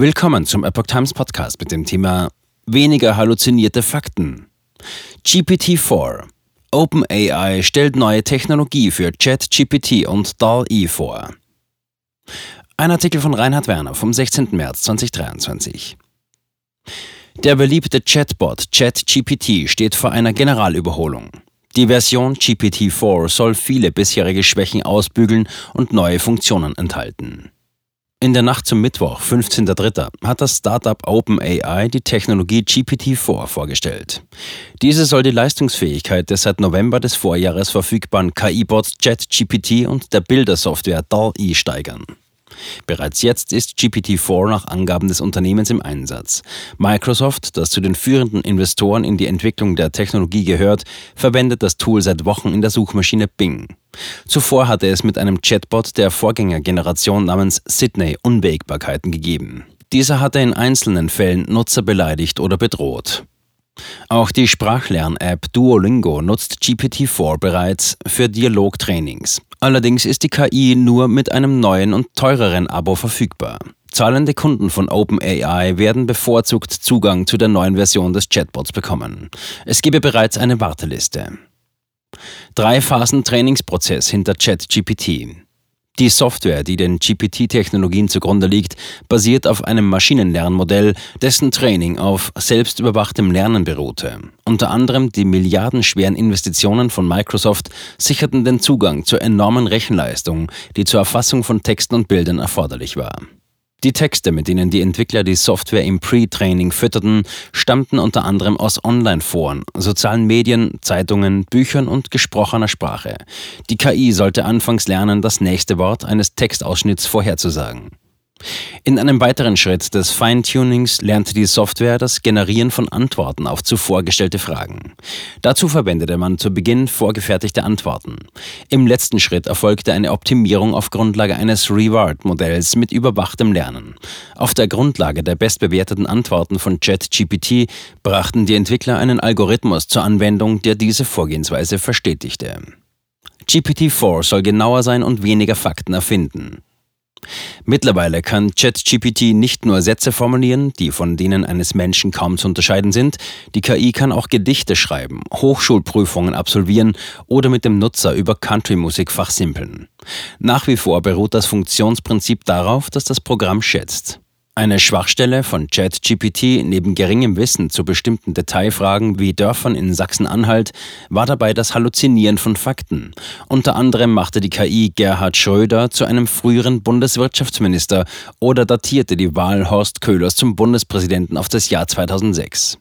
Willkommen zum Epoch Times Podcast mit dem Thema Weniger halluzinierte Fakten. GPT-4. OpenAI stellt neue Technologie für ChatGPT und DAL-E vor. Ein Artikel von Reinhard Werner vom 16. März 2023. Der beliebte Chatbot ChatGPT steht vor einer Generalüberholung. Die Version GPT-4 soll viele bisherige Schwächen ausbügeln und neue Funktionen enthalten. In der Nacht zum Mittwoch, 15.03., hat das Startup OpenAI die Technologie GPT-4 vorgestellt. Diese soll die Leistungsfähigkeit des seit November des Vorjahres verfügbaren KI-Bots ChatGPT und der Bildersoftware DALL-E steigern. Bereits jetzt ist GPT-4 nach Angaben des Unternehmens im Einsatz. Microsoft, das zu den führenden Investoren in die Entwicklung der Technologie gehört, verwendet das Tool seit Wochen in der Suchmaschine Bing. Zuvor hatte es mit einem Chatbot der Vorgängergeneration namens Sydney Unwägbarkeiten gegeben. Dieser hatte in einzelnen Fällen Nutzer beleidigt oder bedroht. Auch die Sprachlern-App Duolingo nutzt GPT-4 bereits für Dialogtrainings. Allerdings ist die KI nur mit einem neuen und teureren Abo verfügbar. Zahlende Kunden von OpenAI werden bevorzugt Zugang zu der neuen Version des Chatbots bekommen. Es gebe bereits eine Warteliste. Drei Phasen Trainingsprozess hinter ChatGPT. Die Software, die den GPT-Technologien zugrunde liegt, basiert auf einem Maschinenlernmodell, dessen Training auf selbstüberwachtem Lernen beruhte. Unter anderem die milliardenschweren Investitionen von Microsoft sicherten den Zugang zur enormen Rechenleistung, die zur Erfassung von Texten und Bildern erforderlich war. Die Texte, mit denen die Entwickler die Software im Pre-Training fütterten, stammten unter anderem aus Online-Foren, sozialen Medien, Zeitungen, Büchern und gesprochener Sprache. Die KI sollte anfangs lernen, das nächste Wort eines Textausschnitts vorherzusagen. In einem weiteren Schritt des Feintunings lernte die Software das Generieren von Antworten auf zuvor gestellte Fragen. Dazu verwendete man zu Beginn vorgefertigte Antworten. Im letzten Schritt erfolgte eine Optimierung auf Grundlage eines Reward-Modells mit überwachtem Lernen. Auf der Grundlage der bestbewerteten Antworten von ChatGPT brachten die Entwickler einen Algorithmus zur Anwendung, der diese Vorgehensweise verstetigte. GPT-4 soll genauer sein und weniger Fakten erfinden. Mittlerweile kann ChatGPT nicht nur Sätze formulieren, die von denen eines Menschen kaum zu unterscheiden sind, die KI kann auch Gedichte schreiben, Hochschulprüfungen absolvieren oder mit dem Nutzer über Country-Musik fachsimpeln. Nach wie vor beruht das Funktionsprinzip darauf, dass das Programm schätzt. Eine Schwachstelle von ChatGPT neben geringem Wissen zu bestimmten Detailfragen wie Dörfern in Sachsen-Anhalt war dabei das Halluzinieren von Fakten. Unter anderem machte die KI Gerhard Schröder zu einem früheren Bundeswirtschaftsminister oder datierte die Wahl Horst Köhlers zum Bundespräsidenten auf das Jahr 2006.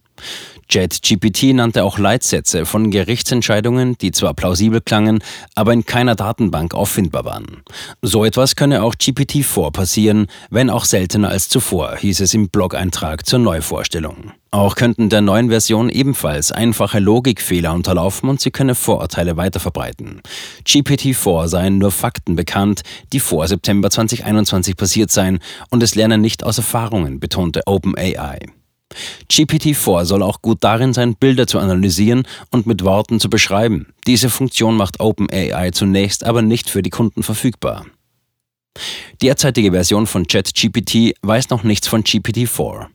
JetGPT nannte auch Leitsätze von Gerichtsentscheidungen, die zwar plausibel klangen, aber in keiner Datenbank auffindbar waren. So etwas könne auch GPT-4 passieren, wenn auch seltener als zuvor, hieß es im Blog-Eintrag zur Neuvorstellung. Auch könnten der neuen Version ebenfalls einfache Logikfehler unterlaufen und sie könne Vorurteile weiterverbreiten. GPT-4 seien nur Fakten bekannt, die vor September 2021 passiert seien und es lerne nicht aus Erfahrungen, betonte OpenAI. GPT-4 soll auch gut darin sein, Bilder zu analysieren und mit Worten zu beschreiben. Diese Funktion macht OpenAI zunächst aber nicht für die Kunden verfügbar. Derzeitige Version von ChatGPT weiß noch nichts von GPT-4.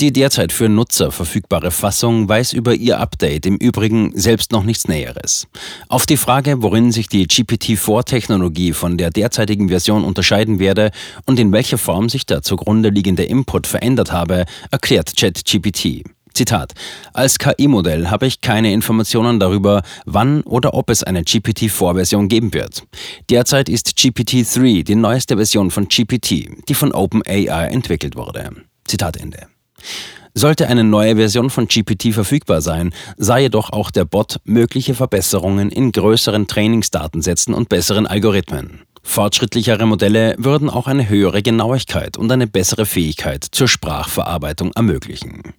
Die derzeit für Nutzer verfügbare Fassung weiß über ihr Update im Übrigen selbst noch nichts Näheres. Auf die Frage, worin sich die GPT-4-Technologie von der derzeitigen Version unterscheiden werde und in welcher Form sich der zugrunde liegende Input verändert habe, erklärt ChatGPT. Zitat: Als KI-Modell habe ich keine Informationen darüber, wann oder ob es eine GPT-4-Version geben wird. Derzeit ist GPT-3 die neueste Version von GPT, die von OpenAI entwickelt wurde. Zitat Ende. Sollte eine neue Version von GPT verfügbar sein, sei jedoch auch der Bot mögliche Verbesserungen in größeren Trainingsdatensätzen und besseren Algorithmen. Fortschrittlichere Modelle würden auch eine höhere Genauigkeit und eine bessere Fähigkeit zur Sprachverarbeitung ermöglichen.